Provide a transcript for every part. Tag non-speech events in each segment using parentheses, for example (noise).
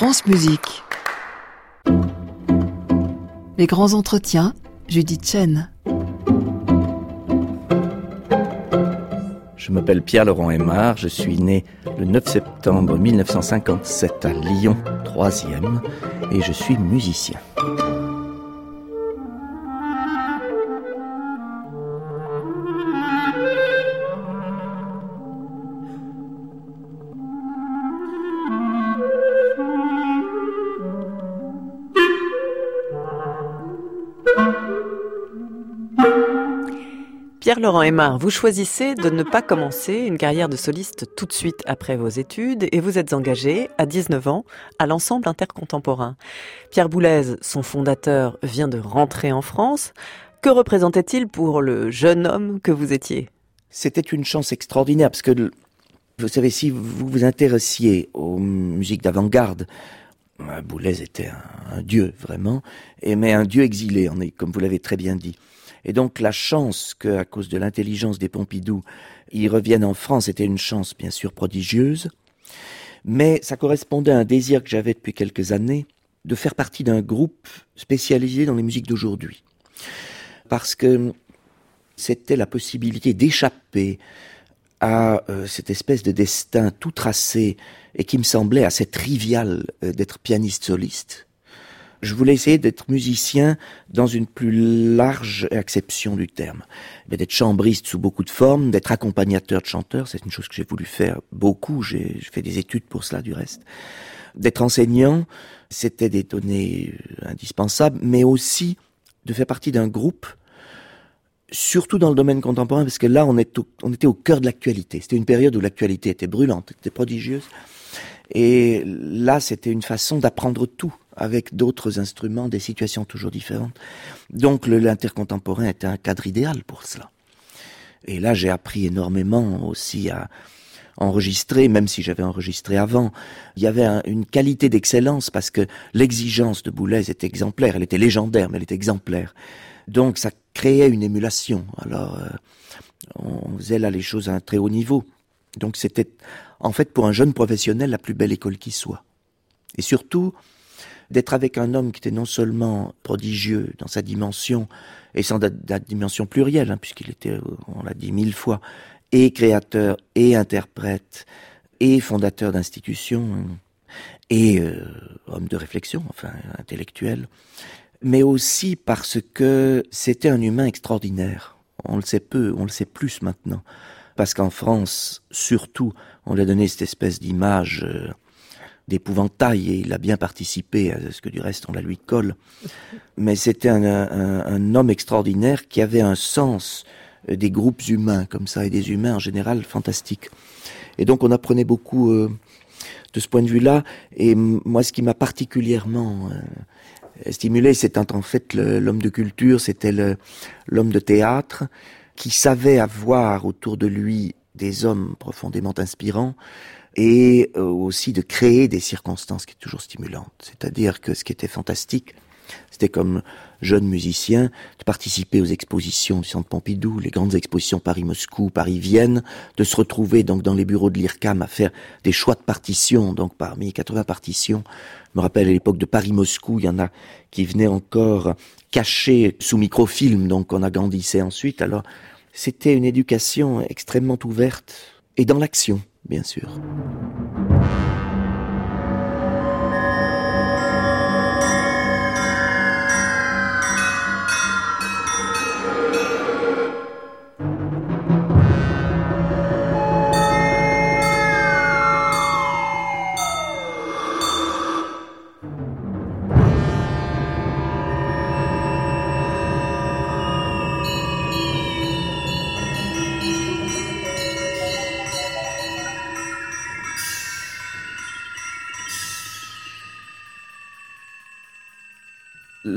France Musique. Les grands entretiens, Judith Chen. Je m'appelle Pierre-Laurent Aymar, je suis né le 9 septembre 1957 à Lyon, 3e, et je suis musicien. Pierre-Laurent Aymar, vous choisissez de ne pas commencer une carrière de soliste tout de suite après vos études et vous êtes engagé à 19 ans à l'ensemble intercontemporain. Pierre Boulez, son fondateur, vient de rentrer en France. Que représentait-il pour le jeune homme que vous étiez? C'était une chance extraordinaire parce que, vous savez, si vous vous intéressiez aux musiques d'avant-garde, euh, Boulez était un, dieu vraiment, mais un dieu exilé, comme vous l'avez très bien dit. Et donc la chance que, à cause de l'intelligence des Pompidou, ils reviennent en France était une chance bien sûr prodigieuse, mais ça correspondait à un désir que j'avais depuis quelques années de faire partie d'un groupe spécialisé dans les musiques d'aujourd'hui. Parce que c'était la possibilité d'échapper à euh, cette espèce de destin tout tracé et qui me semblait assez trivial euh, d'être pianiste soliste je voulais essayer d'être musicien dans une plus large acception du terme. D'être chambriste sous beaucoup de formes, d'être accompagnateur de chanteurs, c'est une chose que j'ai voulu faire beaucoup, j'ai fait des études pour cela du reste. D'être enseignant, c'était des données indispensables, mais aussi de faire partie d'un groupe, surtout dans le domaine contemporain, parce que là, on, on était au cœur de l'actualité. C'était une période où l'actualité était brûlante, était prodigieuse. Et là, c'était une façon d'apprendre tout avec d'autres instruments, des situations toujours différentes. Donc l'intercontemporain était un cadre idéal pour cela. Et là, j'ai appris énormément aussi à enregistrer, même si j'avais enregistré avant. Il y avait une qualité d'excellence parce que l'exigence de Boulez était exemplaire. Elle était légendaire, mais elle était exemplaire. Donc ça créait une émulation. Alors, euh, on faisait là les choses à un très haut niveau. Donc c'était en fait pour un jeune professionnel la plus belle école qui soit. Et surtout, d'être avec un homme qui était non seulement prodigieux dans sa dimension, et sans la, dimension plurielle, hein, puisqu'il était, on l'a dit mille fois, et créateur, et interprète, et fondateur d'institutions, et euh, homme de réflexion, enfin intellectuel, mais aussi parce que c'était un humain extraordinaire. On le sait peu, on le sait plus maintenant parce qu'en France, surtout, on lui a donné cette espèce d'image euh, d'épouvantail et il a bien participé à ce que du reste on la lui colle. Mais c'était un, homme extraordinaire qui avait un sens euh, des groupes humains comme ça et des humains en général fantastiques. Et donc on apprenait beaucoup euh, de ce point de vue-là. Et moi, ce qui m'a particulièrement stimulé, c'était en fait l'homme de culture, c'était l'homme de théâtre qui savait avoir autour de lui des hommes profondément inspirants et euh, aussi de créer des circonstances qui est toujours stimulantes. C'est-à-dire que ce qui était fantastique, c'était comme jeune musicien de participer aux expositions du Centre Pompidou, les grandes expositions Paris-Moscou, Paris-Vienne, de se retrouver donc dans les bureaux de l'IRCAM à faire des choix de partitions, donc parmi 80 partitions. Je me rappelle à l'époque de Paris-Moscou, il y en a qui venaient encore cachés sous microfilm, donc on agrandissait ensuite. Alors c'était une éducation extrêmement ouverte et dans l'action, bien sûr.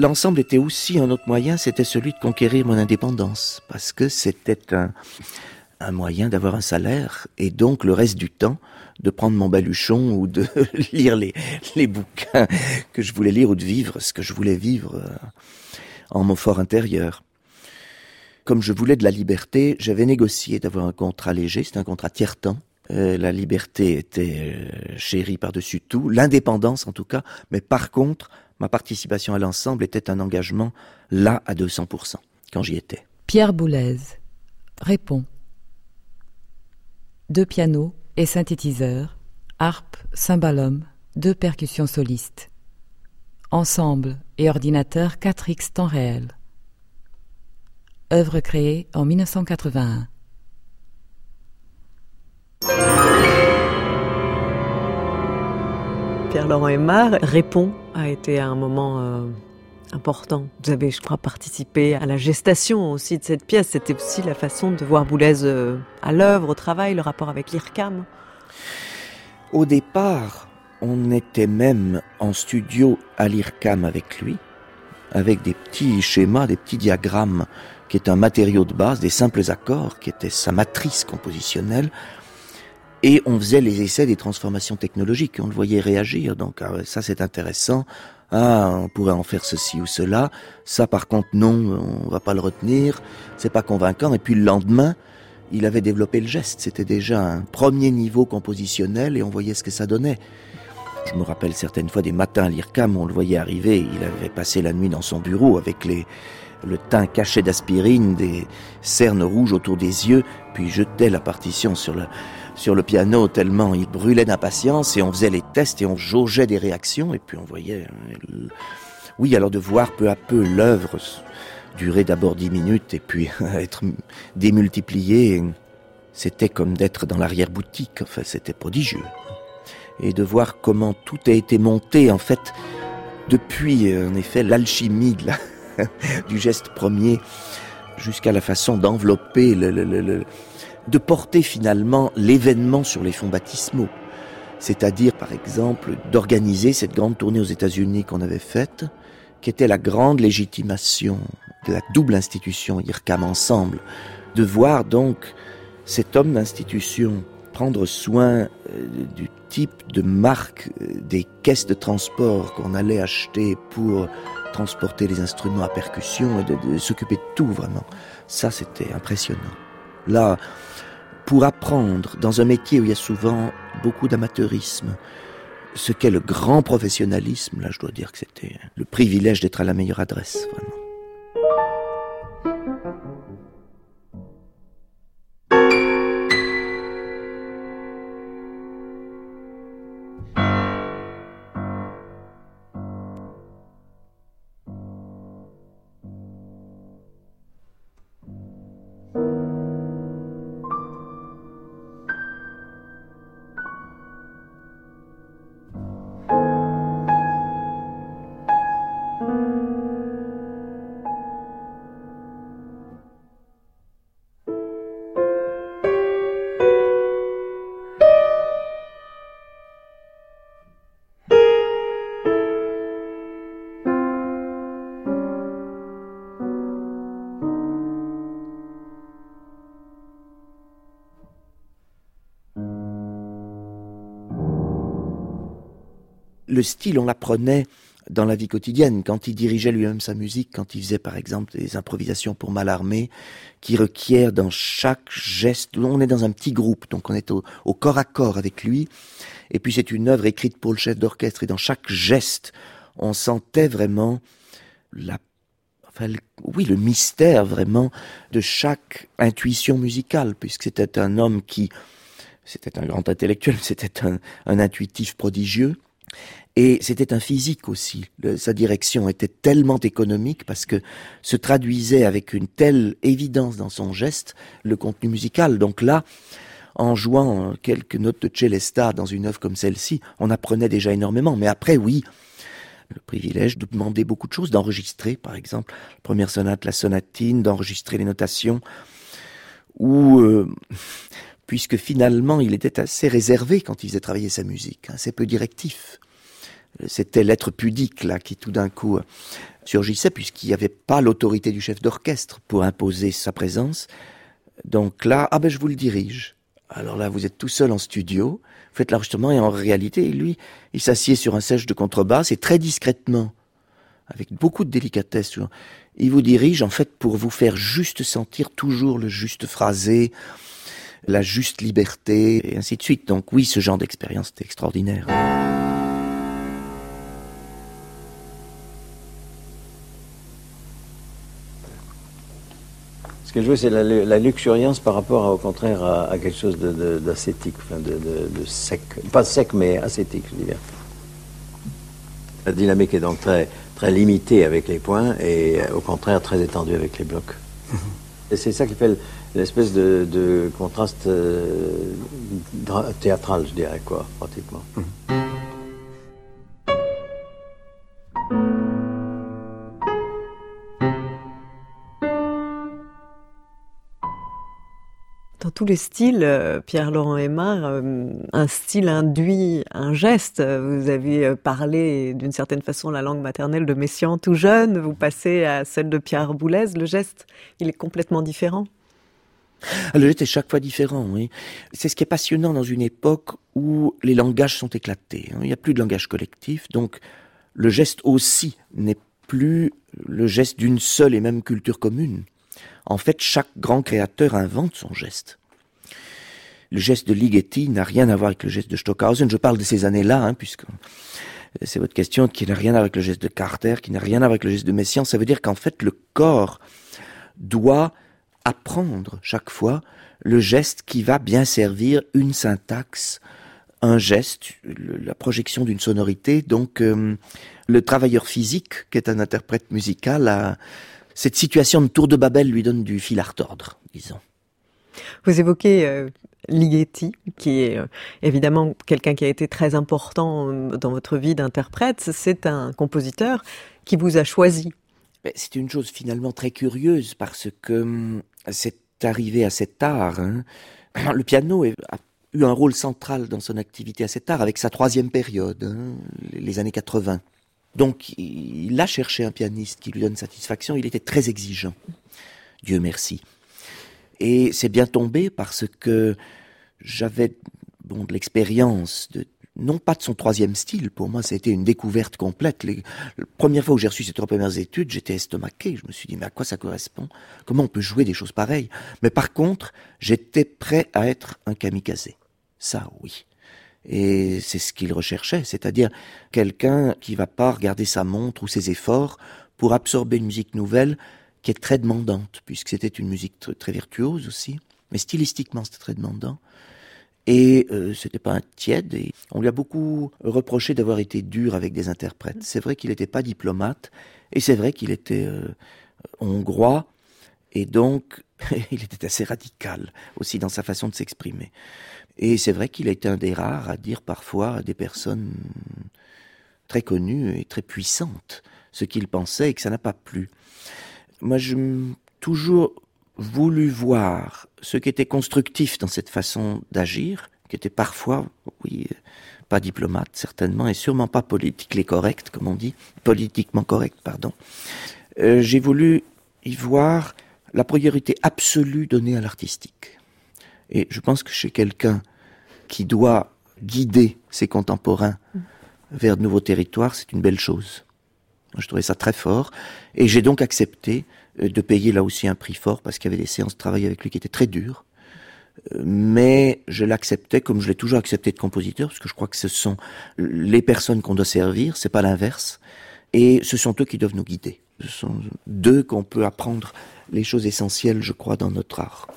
L'ensemble était aussi un autre moyen, c'était celui de conquérir mon indépendance, parce que c'était un, moyen d'avoir un salaire, et donc le reste du temps, de prendre mon baluchon ou de (laughs) lire les, bouquins que je voulais lire ou de vivre ce que je voulais vivre euh, en mon fort intérieur. Comme je voulais de la liberté, j'avais négocié d'avoir un contrat léger, c'était un contrat tiers-temps, Euh, la liberté était euh, chérie par-dessus tout, l'indépendance en tout cas, mais par contre, ma participation à l'ensemble était un engagement là à 200% quand j'y étais. Pierre Boulez répond. Deux pianos et synthétiseurs, harpe, cymbalum, deux percussions solistes. Ensemble et ordinateur 4X temps réel. Œuvre créée en 1981. Pierre-Laurent Aymar répond a été un moment euh, important. Vous avez, je crois, participé à la gestation aussi de cette pièce. C'était aussi la façon de voir Boulez euh, à l'œuvre, au travail, le rapport avec l'IRCAM. Au départ, on était même en studio à l'IRCAM avec lui, avec des petits schémas, des petits diagrammes, qui est un matériau de base, des simples accords, qui était sa matrice compositionnelle. Et on faisait les essais des transformations technologiques, on le voyait réagir, donc ah ça c'est intéressant, ah on pourrait en faire ceci ou cela, ça par contre non, on va pas le retenir, c'est pas convaincant, et puis le lendemain, il avait développé le geste, c'était déjà un premier niveau compositionnel et on voyait ce que ça donnait. Je me rappelle certaines fois des matins à l'IRCAM, on le voyait arriver, il avait passé la nuit dans son bureau avec les, le teint caché d'aspirine, des cernes rouges autour des yeux, puis jetait la partition sur le, sur le piano tellement il brûlait d'impatience et on faisait les tests et on jaugeait des réactions et puis on voyait... Euh, oui, alors de voir peu à peu l'œuvre durer d'abord dix minutes et puis (laughs) être démultipliée, c'était comme d'être dans l'arrière-boutique, enfin c'était prodigieux. Et de voir comment tout a été monté en fait depuis en effet l'alchimie (laughs) du geste premier jusqu'à la façon d'envelopper le, le, le de porter finalement l'événement sur les fonds baptismaux. C'est-à-dire, par exemple, d'organiser cette grande tournée aux États-Unis qu'on avait faite, qui était la grande légitimation de la double institution IRCAM ensemble, de voir donc cet homme d'institution prendre soin euh, du type de marque euh, des caisses de transport qu'on allait acheter pour transporter les instruments à percussion et de, de s'occuper de tout vraiment. Ça, c'était impressionnant. Là, pour apprendre dans un métier où il y a souvent beaucoup d'amateurisme, ce qu'est le grand professionnalisme, là je dois dire que c'était le privilège d'être à la meilleure adresse, vraiment. Le style, on l'apprenait dans la vie quotidienne, quand il dirigeait lui-même sa musique, quand il faisait par exemple des improvisations pour Malarmé, qui requièrent dans chaque geste, on est dans un petit groupe, donc on est au, corps à corps avec lui, et puis c'est une œuvre écrite pour le chef d'orchestre, et dans chaque geste, on sentait vraiment la Enfin, oui, le mystère vraiment de chaque intuition musicale, puisque c'était un homme qui, c'était un grand intellectuel, (laughs) c'était un, un intuitif prodigieux, et c'était un physique aussi. sa direction était tellement économique parce que se traduisait avec une telle évidence dans son geste le contenu musical. Donc là, en jouant quelques notes de Celesta dans une œuvre comme celle-ci, on apprenait déjà énormément. Mais après, oui, le privilège de demander beaucoup de choses, d'enregistrer, par exemple, la première sonate, la sonatine, d'enregistrer les notations, ou euh, puisque finalement il était assez réservé quand il faisait travailler sa musique, assez peu directif c'était l'être pudique là qui tout d'un coup surgissait puisqu'il n'y avait pas l'autorité du chef d'orchestre pour imposer sa présence. Donc là, ah ben je vous le dirige. Alors là, vous êtes tout seul en studio, vous faites l'enregistrement et en réalité, lui, il s'assied sur un sèche de contrebasse et très discrètement, avec beaucoup de délicatesse, il vous dirige en fait pour vous faire juste sentir toujours le juste phrasé, la juste liberté, et ainsi de suite. Donc oui, ce genre d'expérience était extraordinaire. Ce que je veux, c'est la, luxuriance par rapport, au contraire, à, quelque chose d'ascétique, enfin de, sec. Pas sec, mais ascétique, je dirais. La dynamique est donc très, très limitée avec les points et au contraire très étendue avec les blocs. et c'est ça qui fait l'espèce de, contraste euh, théâtral, je dirais, quoi, pratiquement. Dans tous les styles, euh, Pierre-Laurent Aymar, euh, un style induit un geste. Vous avez parlé d'une certaine façon la langue maternelle de Messiaen tout jeune, vous passez à celle de Pierre Boulez. Le geste, il est complètement différent. Ah, le geste est chaque fois différent. C'est ce qui est passionnant dans une époque où les langages sont éclatés. Hein. Il n'y a plus de langage collectif, donc le geste aussi n'est plus le geste d'une seule et même culture commune. En fait, chaque grand créateur invente son geste. Le geste de Ligeti n'a rien à voir avec le geste de Stockhausen. Je parle de ces années-là, hein, puisque c'est votre question, qui n'a rien à voir avec le geste de Carter, qui n'a rien à voir avec le geste de Messiaen. Ça veut dire qu'en fait, le corps doit apprendre chaque fois le geste qui va bien servir une syntaxe, un geste, la projection d'une sonorité. Donc, euh, le travailleur physique, qui est un interprète musical, a, cette situation de tour de Babel lui donne du fil à retordre, disons. Vous évoquez euh, Ligeti, qui est euh, évidemment quelqu'un qui a été très important dans votre vie d'interprète. C'est un compositeur qui vous a choisi. C'est une chose finalement très curieuse parce que hum, c'est arrivé à cet art. Le piano a eu un rôle central dans son activité à cet art avec sa troisième période, hein, les années 80. Donc il a cherché un pianiste qui lui donne satisfaction, il était très exigeant. Dieu merci. Et c'est bien tombé parce que j'avais bon de l'expérience de non pas de son troisième style, pour moi c'était une découverte complète. Les, la première fois où j'ai reçu ces trois premières études, j'étais estomaqué. Je me suis dit mais à quoi ça correspond? Comment on peut jouer des choses pareilles? Mais par contre, j'étais prêt à être un kamikaze. Ça oui. Et c'est ce qu'il recherchait, c'est-à-dire quelqu'un qui va pas regarder sa montre ou ses efforts pour absorber une musique nouvelle qui est très demandante, puisque c'était une musique très, virtuose aussi, mais stylistiquement c'était très demandant. Et euh, c'était pas un tiède. On lui a beaucoup reproché d'avoir été dur avec des interprètes. C'est vrai qu'il n'était pas diplomate, et c'est vrai qu'il était euh, hongrois, et donc (laughs) il était assez radical aussi dans sa façon de s'exprimer. Et c'est vrai qu'il a été un des rares à dire parfois à des personnes très connues et très puissantes ce qu'il pensait et que ça n'a pas plu. Moi, j'ai toujours voulu voir ce qui était constructif dans cette façon d'agir, qui était parfois, oui, pas diplomate certainement, et sûrement pas politiquement correct, comme on dit, politiquement correct, pardon. Euh, j'ai voulu y voir la priorité absolue donnée à l'artistique. Et je pense que chez quelqu'un qui doit guider ses contemporains vers de nouveaux territoires, c'est une belle chose. Je trouvais ça très fort. Et j'ai donc accepté euh, de payer là aussi un prix fort parce qu'il y avait des séances de travail avec lui qui étaient très dures. Euh, mais je l'acceptais comme je l'ai toujours accepté de compositeur parce que je crois que ce sont les personnes qu'on doit servir, c'est pas l'inverse. Et ce sont eux qui doivent nous guider. Ce sont d'eux qu'on peut apprendre les choses essentielles, je crois, dans notre art.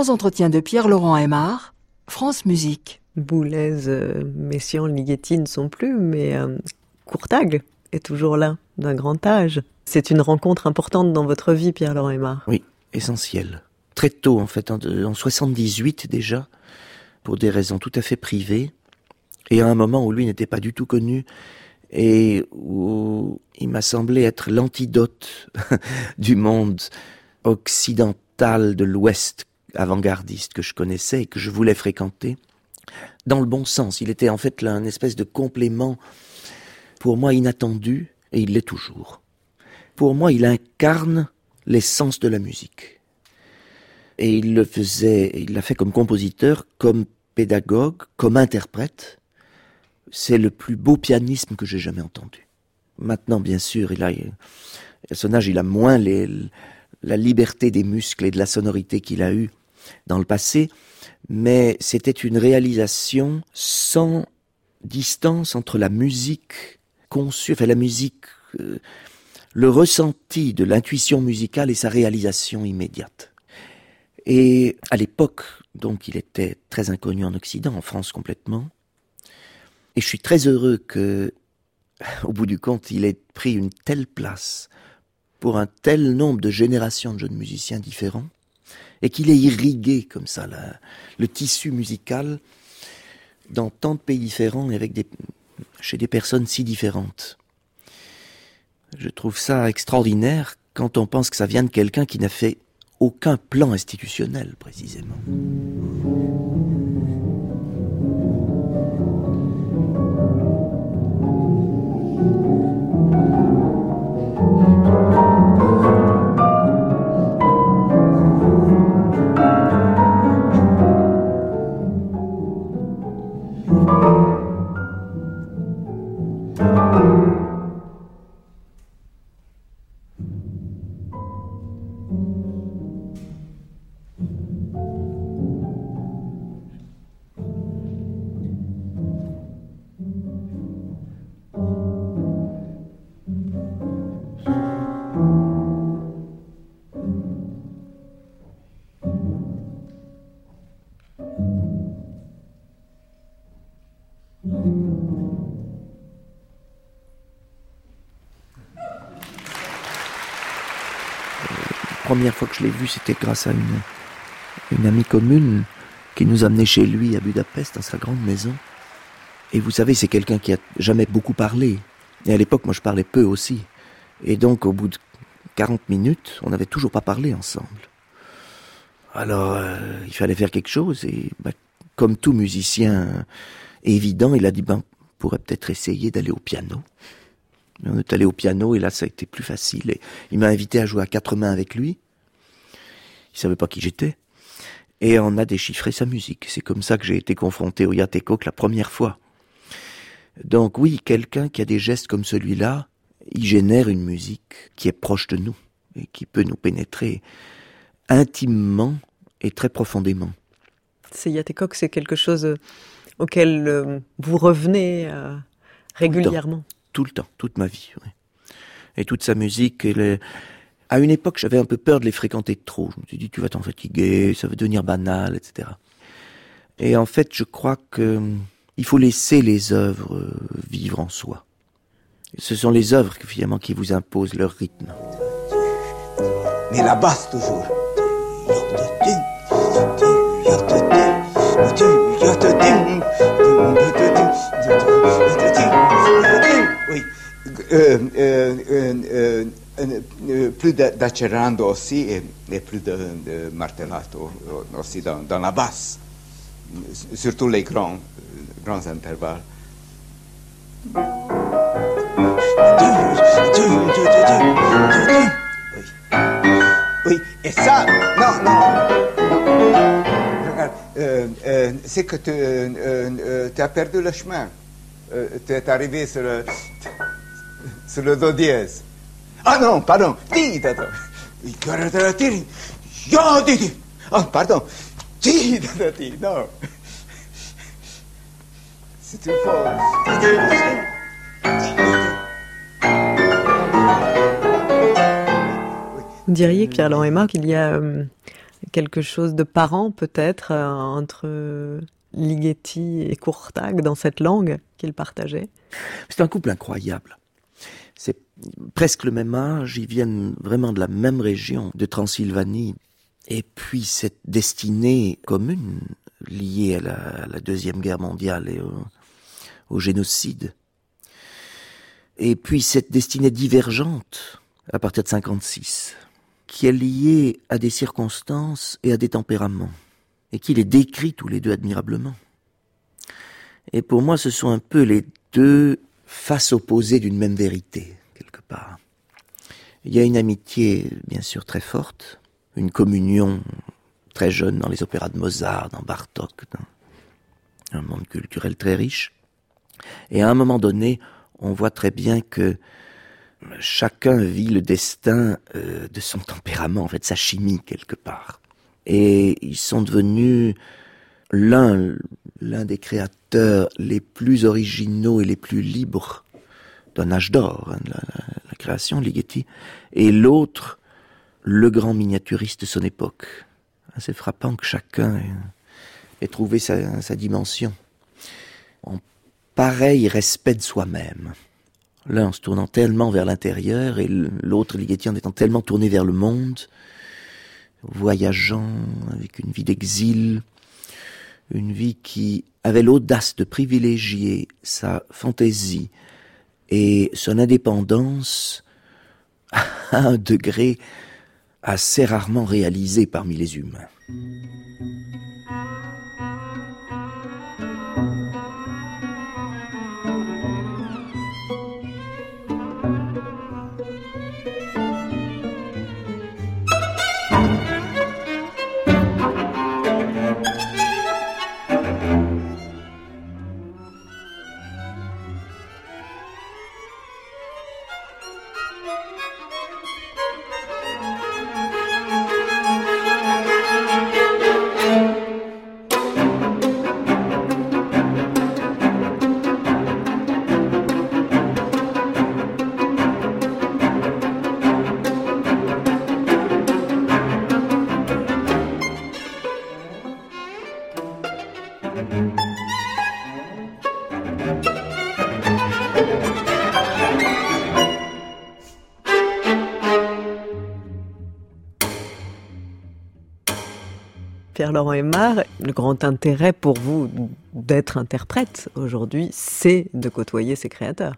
Grands entretiens de Pierre-Laurent Aymar, France Musique. Boulez, euh, Messiaen, Ligeti ne sont plus, mais euh, Courtag est toujours là, d'un grand âge. C'est une rencontre importante dans votre vie, Pierre-Laurent Aymar. Oui, essentielle. Très tôt, en fait, en, en 78 déjà, pour des raisons tout à fait privées, et à un moment où lui n'était pas du tout connu, et où il m'a semblé être l'antidote (laughs) du monde occidental de l'Ouest avant-gardiste que je connaissais et que je voulais fréquenter, dans le bon sens. Il était en fait un espèce de complément pour moi inattendu, et il l'est toujours. Pour moi, il incarne l'essence de la musique. Et il le faisait, il l'a fait comme compositeur, comme pédagogue, comme interprète. C'est le plus beau pianisme que j'ai jamais entendu. Maintenant, bien sûr, il a, son âge, il a moins la liberté des muscles et de la sonorité qu'il a eu dans le passé, mais c'était une réalisation sans distance entre la musique conçue, enfin la musique, euh, le ressenti de l'intuition musicale et sa réalisation immédiate. Et à l'époque, donc, il était très inconnu en Occident, en France complètement. Et je suis très heureux que, (laughs) au bout du compte, il ait pris une telle place pour un tel nombre de générations de jeunes musiciens différents, et qu'il ait irrigué comme ça le tissu musical dans tant de pays différents et chez des personnes si différentes. Je trouve ça extraordinaire quand on pense que ça vient de quelqu'un qui n'a fait aucun plan institutionnel précisément. Première fois que je l'ai vu, c'était grâce à une, amie commune qui nous amenait chez lui à Budapest, dans sa grande maison. Et vous savez, c'est quelqu'un qui a jamais beaucoup parlé. Et à l'époque, moi, je parlais peu aussi. Et donc, au bout de 40 minutes, on n'avait toujours pas parlé ensemble. Alors, euh, il fallait faire quelque chose. Et bah, comme tout musicien évident, il a dit, ben, on pourrait peut-être essayer d'aller au piano. On est allé au piano et là, ça a été plus facile. Et il m'a invité à jouer à quatre mains avec lui. Il savait pas qui j'étais. Et on a déchiffré sa musique. C'est comme ça que j'ai été confronté au Yatekok la première fois. Donc oui, quelqu'un qui a des gestes comme celui-là, il génère une musique qui est proche de nous et qui peut nous pénétrer intimement et très profondément. C'est Yatekok, c'est quelque chose auquel euh, vous revenez euh, régulièrement tout le temps, toute ma vie. Et toute sa musique, à une époque, j'avais un peu peur de les fréquenter trop. Je me suis dit, tu vas t'en fatiguer, ça va devenir banal, etc. Et en fait, je crois que il faut laisser les œuvres euh, vivre en soi. Ce sont les œuvres finalement qui vous imposent leur rythme. Mais la basse toujours. Oui. Plus d'accerando aussi et, plus de, de martellato aussi dans, la basse, surtout les grands, grands intervalles. Oui, et ça, non, non. Regarde, c'est que tu as perdu le chemin. Euh, tu es arrivé sur le, (laughs) sur le do dièse. Ah non, pardon. Di, dato. Yo, di. Oh, pardon. Dato, di. Non. C'est une fois. Vous diriez, Pierre-Laurent Emma, qu'il y a euh, quelque chose de parent peut-être euh, entre Ligeti et Courtag dans cette langue qu'ils partageaient C'est un couple incroyable. C'est presque le même âge, ils viennent vraiment de la même région, de Transylvanie. Et puis cette destinée commune liée à la, Deuxième Guerre mondiale et au génocide. Et puis cette destinée divergente à partir de 56 qui est lié à des circonstances et à des tempéraments, et qui les décrit tous les deux admirablement. Et pour moi, ce sont un peu les deux faces opposées d'une même vérité, quelque part. Il y a une amitié, bien sûr, très forte, une communion très jeune dans les opéras de Mozart, dans Bartok, dans un monde culturel très riche. Et à un moment donné, on voit très bien que chacun vit le destin euh, de son tempérament, en fait, sa chimie quelque part. Et ils sont devenus l'un, l'un des créateurs les plus originaux et les plus libres d'un âge d'or, hein, la, création, Ligeti, et l'autre, le grand miniaturiste de son époque. C'est frappant que chacun ait, trouvé sa, sa dimension. En pareil respect de soi-même l'un se tournant tellement vers l'intérieur et l'autre Ligeti en étant tellement tourné vers le monde, voyageant avec une vie d'exil, une vie qui avait l'audace de privilégier sa fantaisie et son indépendance (laughs) à un degré assez rarement réalisé parmi les humains. Le grand intérêt pour vous d'être interprète aujourd'hui, c'est de côtoyer ces créateurs.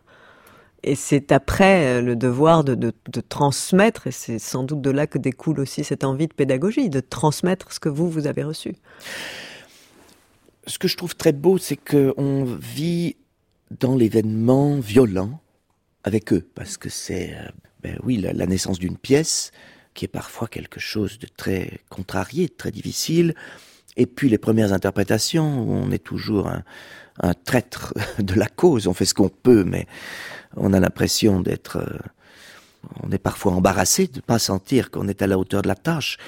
Et c'est après euh, le devoir de, transmettre, et c'est sans doute de là que découle aussi cette envie de pédagogie, de transmettre ce que vous, vous avez reçu. Ce que je trouve très beau, c'est qu'on vit dans l'événement violent avec eux, parce que c'est, euh, ben oui, la naissance d'une pièce, qui est parfois quelque chose de très contrarié, de très difficile, et puis les premières interprétations, on est toujours un, un traître (laughs) de la cause, on fait ce qu'on peut, mais on a l'impression d'être... Euh, on est parfois embarrassé de ne pas sentir qu'on est à la hauteur de la tâche.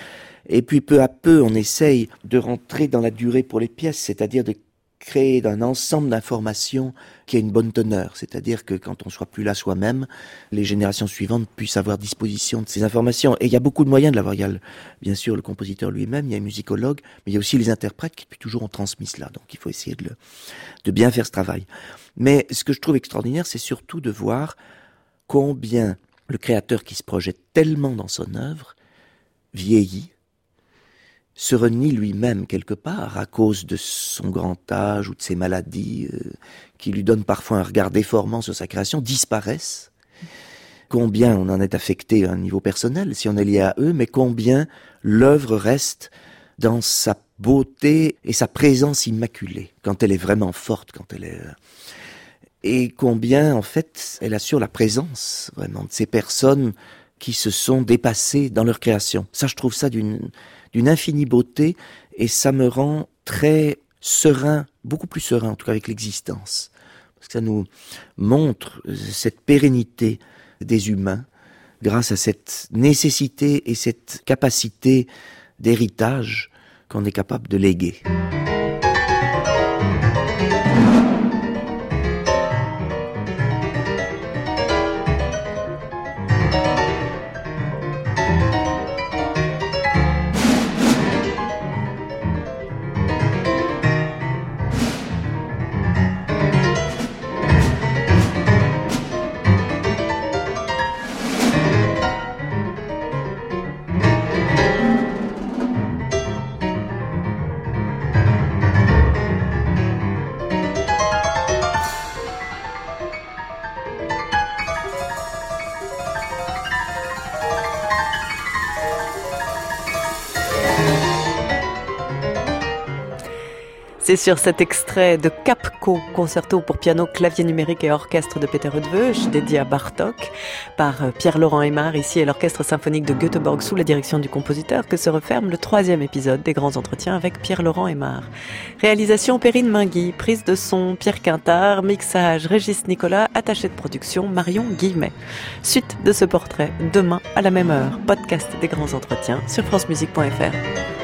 Et puis peu à peu, on essaye de rentrer dans la durée pour les pièces, c'est-à-dire de créer d'un ensemble d'informations qui a une bonne teneur. C'est-à-dire que quand on soit plus là soi-même, les générations suivantes puissent avoir disposition de ces informations. Et il y a beaucoup de moyens de l'avoir. Il y a bien sûr le compositeur lui-même, il y a un musicologue, mais il y a aussi les interprètes qui depuis toujours ont transmis cela. Donc il faut essayer de, de bien faire ce travail. Mais ce que je trouve extraordinaire, c'est surtout de voir combien le créateur qui se projette tellement dans son œuvre vieillit se renie lui-même quelque part à cause de son grand âge ou de ses maladies euh, qui lui donnent parfois un regard déformant sur sa création, disparaissent. Combien on en est affecté à un niveau personnel si on est lié à eux, mais combien l'œuvre reste dans sa beauté et sa présence immaculée, quand elle est vraiment forte, quand elle est... Euh, et combien, en fait, elle assure la présence, vraiment, de ces personnes qui se sont dépassées dans leur création. Ça, je trouve ça d'une d'une infinie beauté, et ça me rend très serein, beaucoup plus serein en tout cas avec l'existence. Parce que ça nous montre cette pérennité des humains grâce à cette nécessité et cette capacité d'héritage qu'on est capable de léguer. C'est sur cet extrait de Capco, concerto pour piano, clavier numérique et orchestre de Peter Rudveuch, dédié à Bartok, par euh, Pierre-Laurent Aymar, ici et l'orchestre symphonique de Göteborg sous la direction du compositeur, que se referme le troisième épisode des grands entretiens avec Pierre-Laurent Aymar. Réalisation Perrine Mingui, prise de son Pierre Quintard, mixage Régis Nicolas, attaché de production Marion Guillemet. Suite de ce portrait, demain à la même heure, podcast des grands entretiens sur francemusique.fr.